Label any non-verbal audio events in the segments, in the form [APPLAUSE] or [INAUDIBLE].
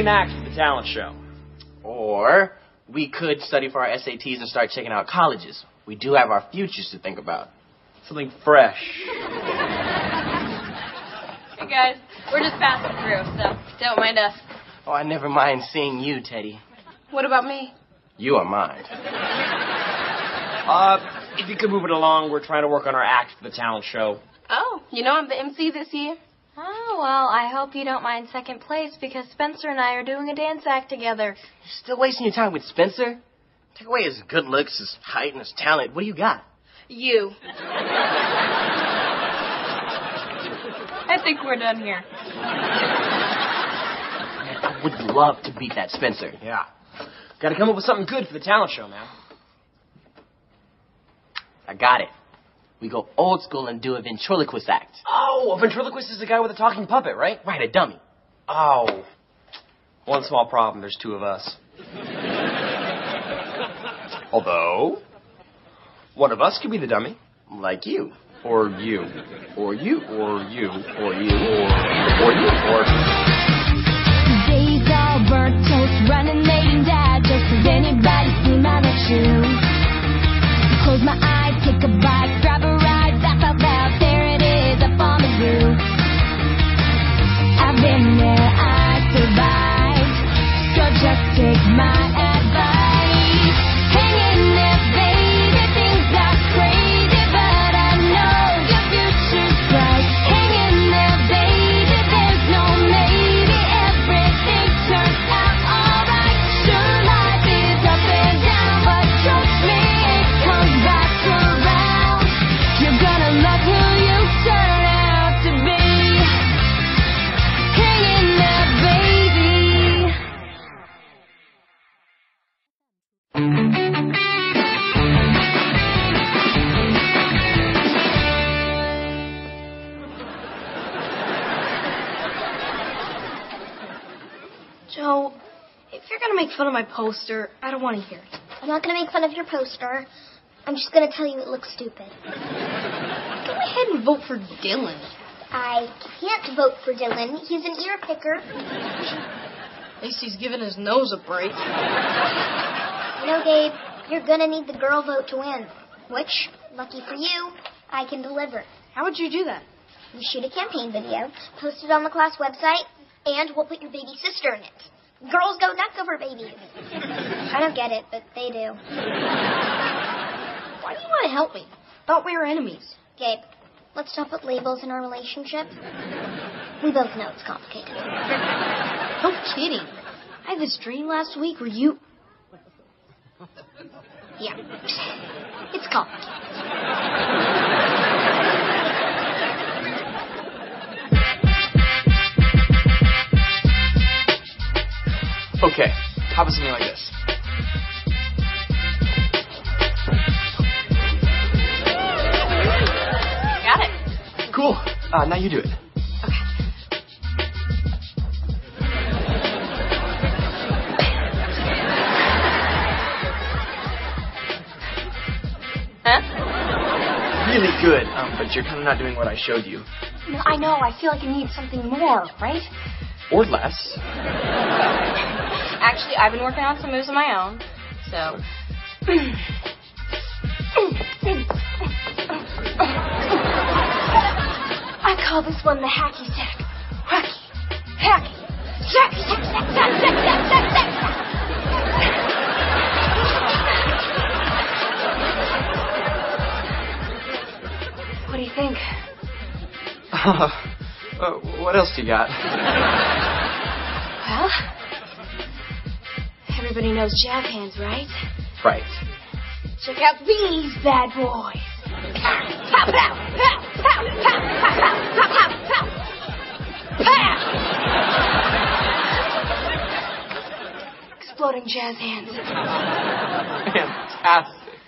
an act for the talent show. Or we could study for our SATs and start checking out colleges. We do have our futures to think about. Something fresh. [LAUGHS] Hey guys, we're just passing through, so don't mind us. Oh, I never mind seeing you, Teddy. What about me? You are mine. [LAUGHS] Uh, if you could move it along, we're trying to work on our act for the talent show. Oh, you know I'm the MC this year. Oh, well, I hope you don't mind second place because Spencer and I are doing a dance act together. You're still wasting your time with Spencer? Take away his good looks, his height, and his talent. What do you got? You. I think we're done here. I would love to beat that Spencer. Yeah. Gotta come up with something good for the talent show, man. I got it. We go old school and do a ventriloquist act. Oh, a ventriloquist is the guy with a talking puppet, right? Right, a dummy. Oh. One small problem, there's two of us. [LAUGHS] Although, one of us could be the dummy. Like you. Or you. Or you. Or you. Or you. Or, or you. Or. Fun of my poster, I don't want to hear it. I'm not going to make fun of your poster. I'm just going to tell you it looks stupid. Go ahead and vote for Dylan. I can't vote for Dylan. He's an ear picker. At least he's giving his nose a break. You know, Gabe, you're going to need the girl vote to win. Which, lucky for you, I can deliver. How would you do that? You shoot a campaign video, post it on the class website, and we'll put your baby sister in it. Girls go nuts over babies. I don't get it, but they do. Why do you want to help me? Thought we were enemies. Gabe, let's not put labels in our relationship. We both know it's complicated. No kidding. I had this dream last week where you. Yeah. It's complicated. Okay, how about something like this? Got it. Cool. Uh, now you do it. Huh? Really good, um, but you're kind of not doing what I showed you. No, I know. I feel like I need something more, right? Or less. Actually, I've been working on some moves of my own, so. I call this one the hacky sack. Hacky. Hacky. Sack, sack, sack, sack, sack, sack, sack, sack. What do you think? Uh, [LAUGHS] uh, what else do you got? [LAUGHS] everybody knows jazz hands, right? Right. Check out these bad boys. Pow, pow, pow, pow, pow, pow, pow, pow, pow, pow, pow. Exploding jazz hands. Fantastic.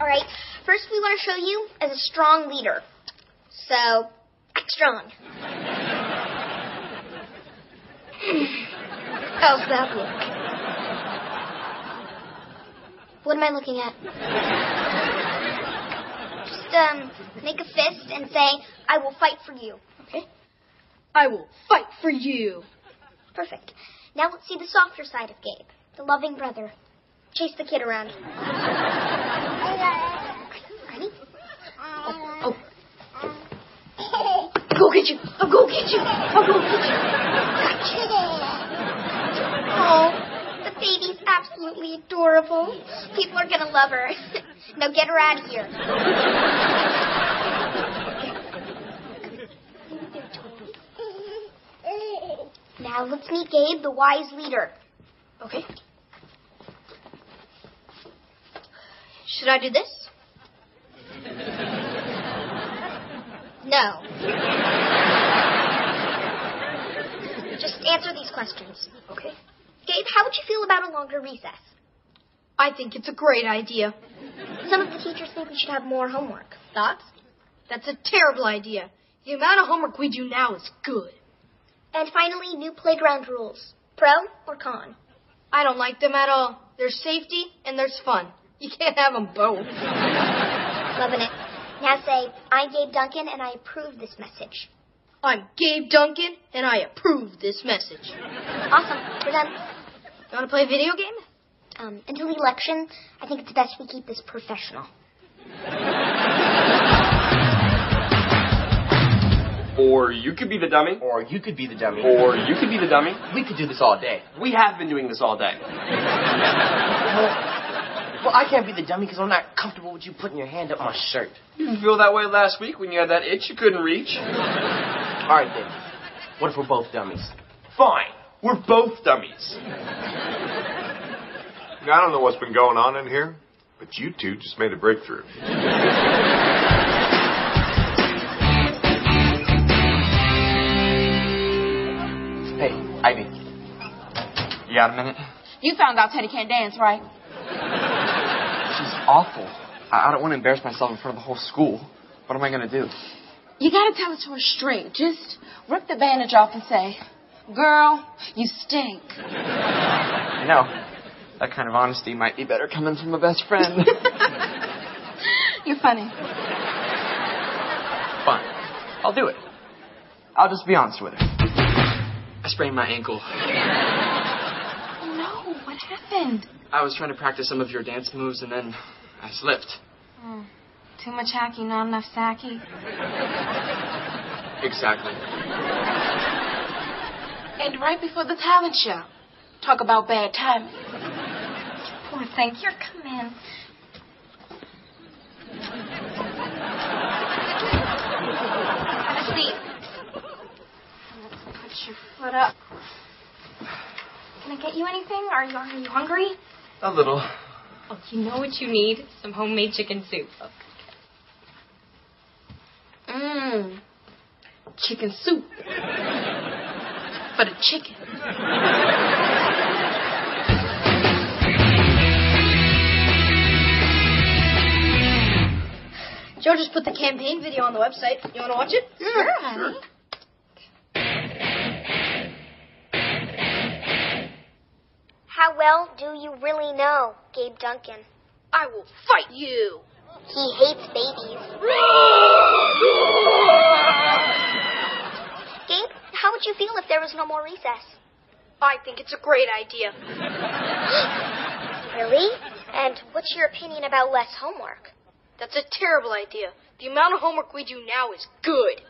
All right, first we want to show you as a strong leader. So, act strong. How's that look? What am I looking at? Just um, make a fist and say, I will fight for you. Okay. I will fight for you. Perfect. Now let's see the softer side of Gabe, the loving brother. Chase the kid around. Ready? Oh, oh. Go get you. I'll go get you. I'll go get you. Gotcha. Oh, the baby's absolutely adorable. People are gonna love her. [LAUGHS] now get her out of here. Now let's meet Gabe, the wise leader. Okay. Should I do this? No. Just answer these questions. Okay. Gabe, how would you feel about a longer recess? I think it's a great idea. Some of the teachers think we should have more homework. Thoughts? That's a terrible idea. The amount of homework we do now is good. And finally, new playground rules. Pro or con? I don't like them at all. There's safety and there's fun. You can't have them both. [LAUGHS] Loving it. Now say, I'm Gabe Duncan and I approve this message. I'm Gabe Duncan and I approve this message. Awesome. We're done. You want to play a video game? Um, until the election, I think it's best we keep this professional. Or you could be the dummy. Or you could be the dummy. Or you could be the dummy. we could do this all day. We have been doing this all day. [LAUGHS] Well, I can't be the dummy because I'm not comfortable with you putting your hand up my shirt. You didn't feel that way last week when you had that itch you couldn't reach. All right, then. What if we're both dummies? Fine. We're both dummies. I don't know what's been going on in here, but you two just made a breakthrough. Hey, Ivy. You got a minute? You found out Teddy can't dance, right? She's awful. I, I don't want to embarrass myself in front of the whole school. What am I going to do? You gotta tell it to her straight. Just rip the bandage off and say, Girl, you stink. I know. That kind of honesty might be better coming from a best friend. [LAUGHS] You're funny. Fine. I'll do it. I'll just be honest with her. I sprained my ankle. Oh, no, what happened? I was trying to practice some of your dance moves and then I slipped. Oh, too much hacky, not enough sacky. Exactly. And right before the talent show. Talk about bad timing. Poor thing. Here, come in. Have a seat. Let's put your foot up. Can I get you anything? Are you, are you hungry? A little. Oh, you know what you need? Some homemade chicken soup. Mmm. Chicken soup. For the chicken. Jo just put the campaign video on the website. You want to watch it? Sure, honey. How well do you really know Gabe Duncan? I will fight you. He hates babies. Gabe, how would you feel if there was no more recess? I think it's a great idea. [LAUGHS] Really? And what's your opinion about less homework? That's a terrible idea. The amount of homework we do now is good.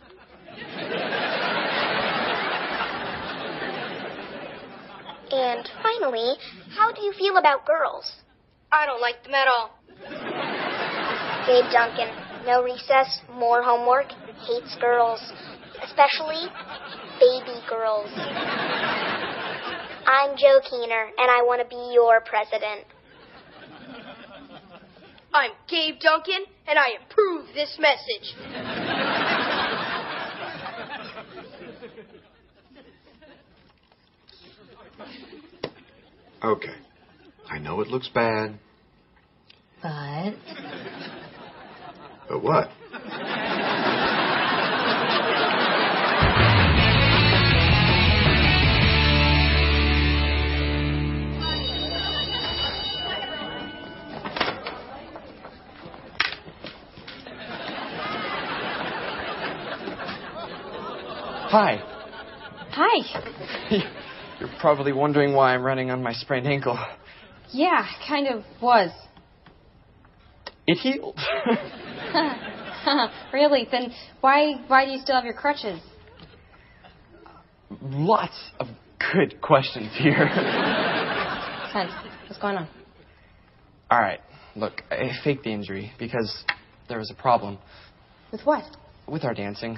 And finally, how do you feel about girls? I don't like them at all. Gabe Duncan, no recess, more homework, hates girls, especially baby girls. I'm Jo Keener, and I want to be your president. I'm Gabe Duncan, and I approve this message. Okay. I know it looks bad, But but what? Hi. Hi. [LAUGHS] You're probably wondering why I'm running on my sprained ankle. Yeah, kind of was. It healed. [LAUGHS] [LAUGHS] really? Then why why do you still have your crutches? Lots of good questions here. [LAUGHS] Sense. What's going on? All right. Look, I faked the injury because there was a problem With what? with our dancing.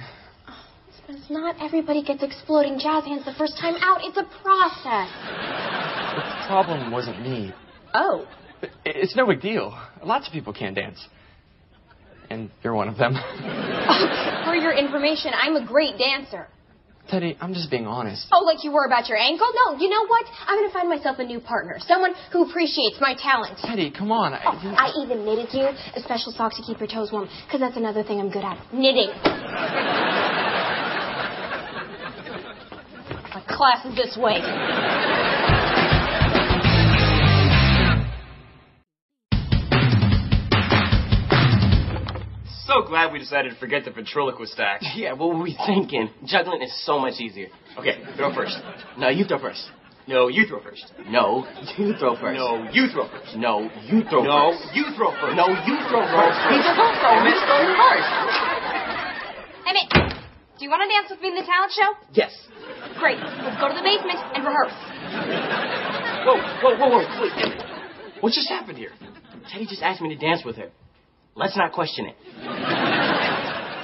But it's not everybody gets exploding jazz hands the first time out. It's a process. The problem wasn't me. Oh. It's no big deal. Lots of people can't dance. And you're one of them. [LAUGHS] [LAUGHS] For your information, I'm a great dancer. Teddy, I'm just being honest. Oh, like you were about your ankle? No, you know what? I'm gonna find myself a new partner. Someone who appreciates my talent. Teddy, come on. I, Oh, I even knitted you a special sock to keep your toes warm, because that's another thing I'm good at knitting. [LAUGHS] My class is this way. Glad we decided to forget the ventriloquist act. [LAUGHS] Yeah, what were we thinking? Juggling is so much easier. Okay, throw first. No, you throw first. No, you throw first. No, you throw first. No, you throw first. No, you throw No, first. you throw first. No, you throw first. He's supposed to. He's throwing first. Hey, Emmett, do you want to dance with me in the talent show? Yes. Great. Let's go to the basement and rehearse. Whoa, whoa, whoa, whoa. Wait. What just happened here? Teddy just asked me to dance with her. Let's not question it.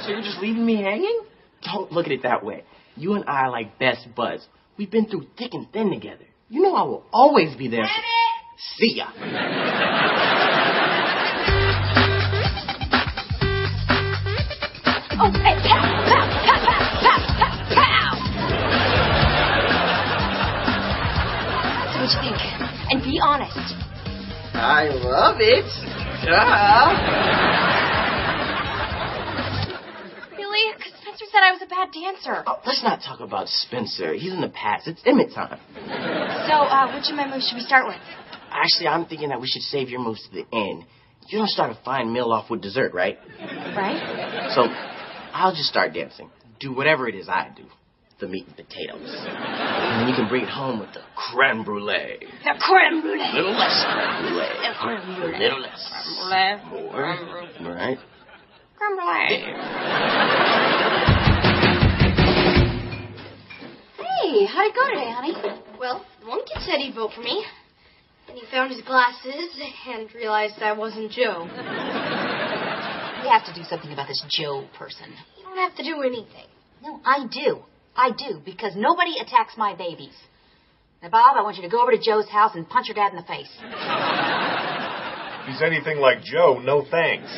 So you're just leaving me hanging? Don't look at it that way. You and I are like best buds. We've been through thick and thin together. You know I will always be there. See ya. Oh, hey, pow, pow, pow, pow, pow, pow, pow. So what you think? And be honest. I love it. Duh. Really? Because Spencer said I was a bad dancer. Oh, let's not talk about Spencer. He's in the past. It's Emmett time. So, uh, which of my moves should we start with? Actually, I'm thinking that we should save your moves to the end. You don't start a fine meal off with dessert, right? Right? So, I'll just start dancing. Do whatever it is I do. The meat and potatoes. And then you can bring it home with the creme brulee. The creme brulee. A little less creme brulee. The creme brulee. A little less. More. Right? Creme brulee. Hey, how'd it go today, honey? Well, one kid said he'd vote for me. And he found his glasses and realized I wasn't Jo. We have to do something about this Jo person. You don't have to do anything. No, I do. I do, because nobody attacks my babies. Now, Bob, I want you to go over to Jo's house and punch your dad in the face. If he's anything like Joe, no thanks.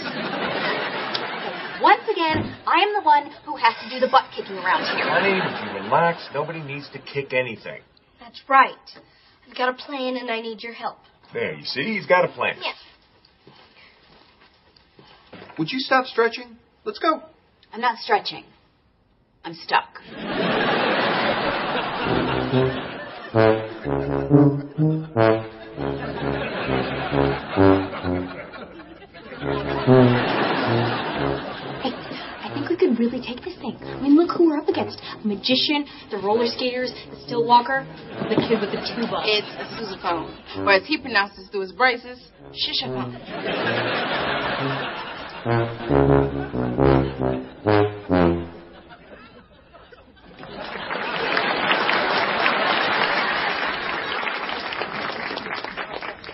Once I am the one who has to do the butt kicking around here. Honey, if you relax, nobody needs to kick anything. That's right. I've got a plan and I need your help. There, you see, he's got a plan. Yes. Would you stop stretching? Let's go. I'm not stretching. I'm stuck. [LAUGHS] Really take this thing. I mean, look who we're up against. A magician, the roller skaters, the still walker, the kid with the tuba. It's a sousaphone. Or as he pronounces through his braces, shishaphone.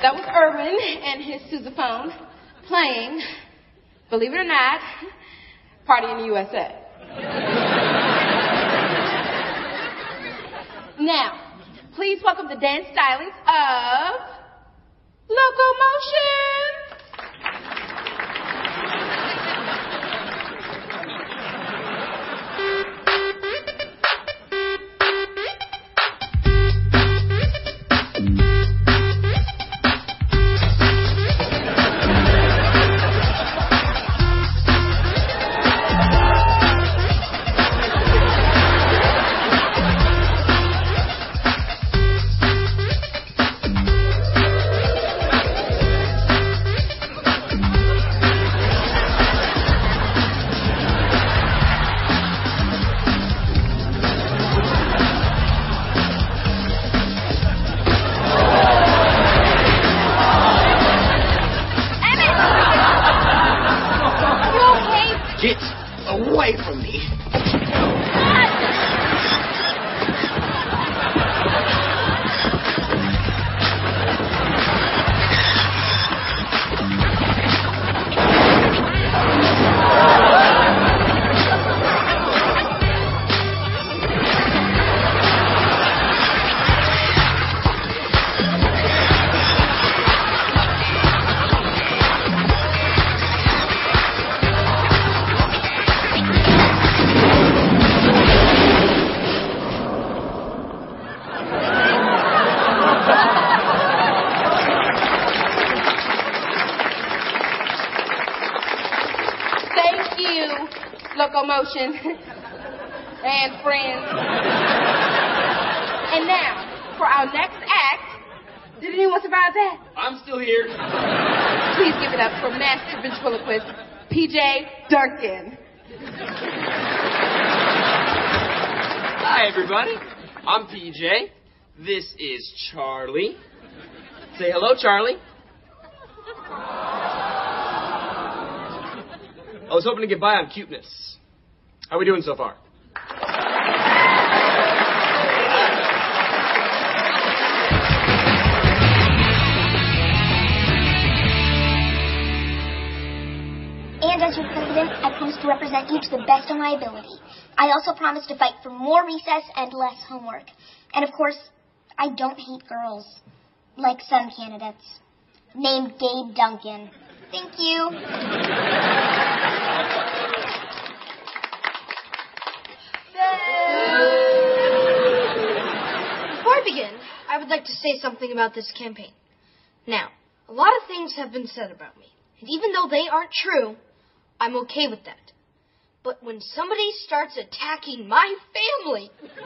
That was Irwin and his sousaphone playing, believe it or not, Party in the USA. Now, please welcome the dance stylings of Locomotion. [LAUGHS] and friends. and now, for our next act, did anyone survive that? I'm still here. Please give it up for master ventriloquist, PJ Duncan. Hi, everybody. I'm PJ. This is Charlie. Say hello, Charlie. I was hoping to get by on cuteness. How are we doing so far? And as your president, I promise to represent you to the best of my ability. I also promise to fight for more recess and less homework. And of course, I don't hate girls, like some candidates. Named Gabe Duncan. Thank you. [LAUGHS] I would like to say something about this campaign. Now, a lot of things have been said about me, and even though they aren't true, I'm okay with that. But when somebody starts attacking my family, [LAUGHS] that's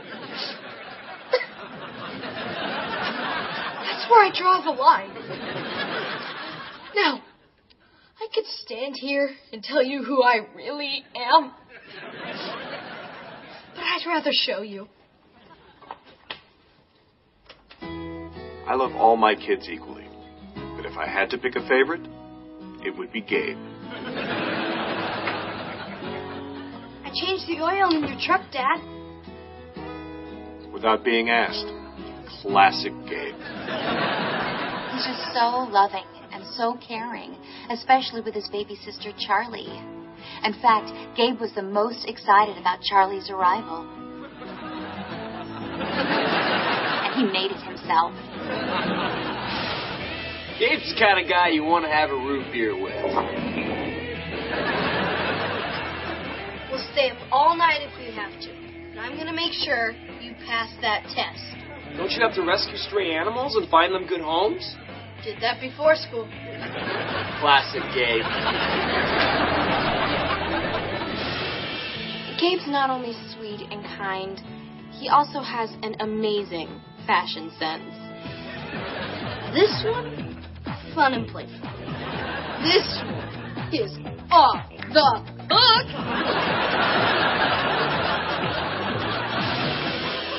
where I draw the line. Now, I could stand here and tell you who I really am, but I'd rather show you. I love all my kids equally. But if I had to pick a favorite, it would be Gabe. I changed the oil in your truck, Dad. Without being asked. Classic Gabe. He's just so loving and so caring, especially with his baby sister Charlie. In fact, Gabe was the most excited about Charlie's arrival. And he made it himself. Gabe's the kind of guy you want to have a root beer with. We'll stay up all night if we have to. And I'm gonna make sure you pass that test. Don't you have to rescue stray animals and find them good homes? Did that before school. Classic Gabe. Gabe's not only sweet and kind, he also has an amazing fashion sense. This one, fun and playful. This one is off the hook.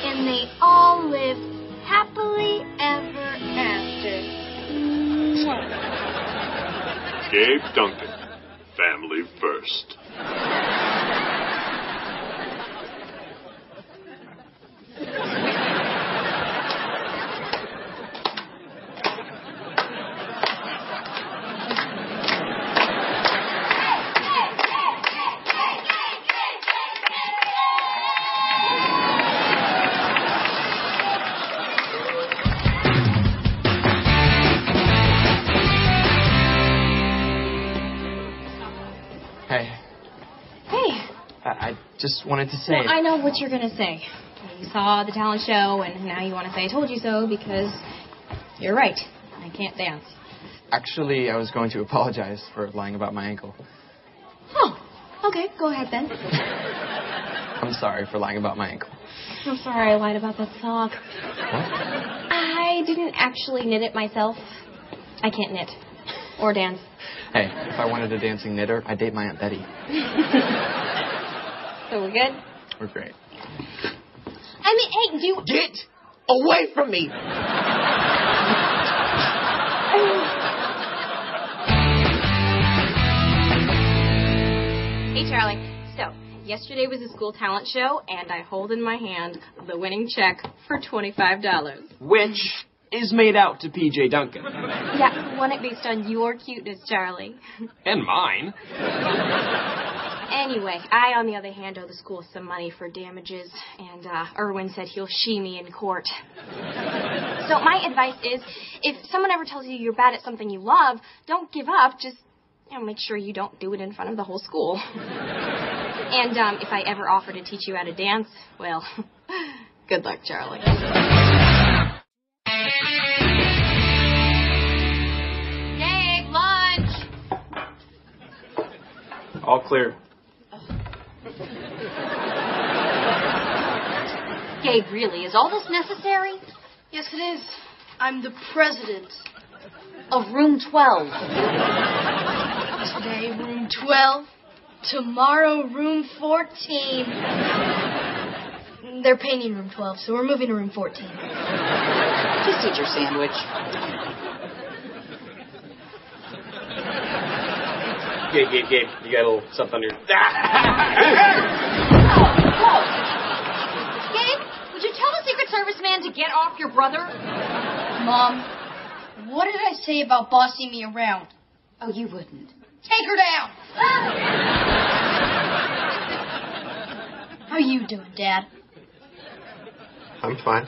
And they all live happily ever after. Gabe Duncan. Family first. Just wanted to say. well, I know what you're gonna say. You saw the talent show, and now you want to say I told you so because you're right. I can't dance. Actually, I was going to apologize for lying about my ankle. Oh, okay. Go ahead then. I'm sorry for lying about my ankle. I'm sorry I lied about that sock. What? I didn't actually knit it myself. I can't knit or dance. Hey, if I wanted a dancing knitter, I'd date my Aunt Betty. [LAUGHS] So we're good. We're great. I mean, hey, do you? Get away from me! Hey, Charlie. So, yesterday was a school talent show, and I hold in my hand the winning check for $25. Which is made out to PJ Duncan. Yeah, won it based on your cuteness, Charlie. And mine. Anyway, I, on the other hand, owe the school some money for damages, and uh, Irwin said he'll shee me in court. So my advice is, if someone ever tells you you're bad at something you love, don't give up. Just you know, make sure you don't do it in front of the whole school. and um, if I ever offer to teach you how to dance, well, [LAUGHS] good luck, Charlie. Gabe, lunch. All clear. [LAUGHS] Gabe, really, is all this necessary? Yes, it is. I'm the president. Of room 12. Today, room 12. Tomorrow, room 14. They're painting room 12, so we're moving to room 14. Just eat your sandwich. Gabe, Gabe, Gabe, you got a little something under your. [LAUGHS] Gabe, would you tell the Secret Service man to get off your brother? Mom, what did I say about bossing me around? Oh, you wouldn't. Take her down! How are you doing, Dad? I'm fine.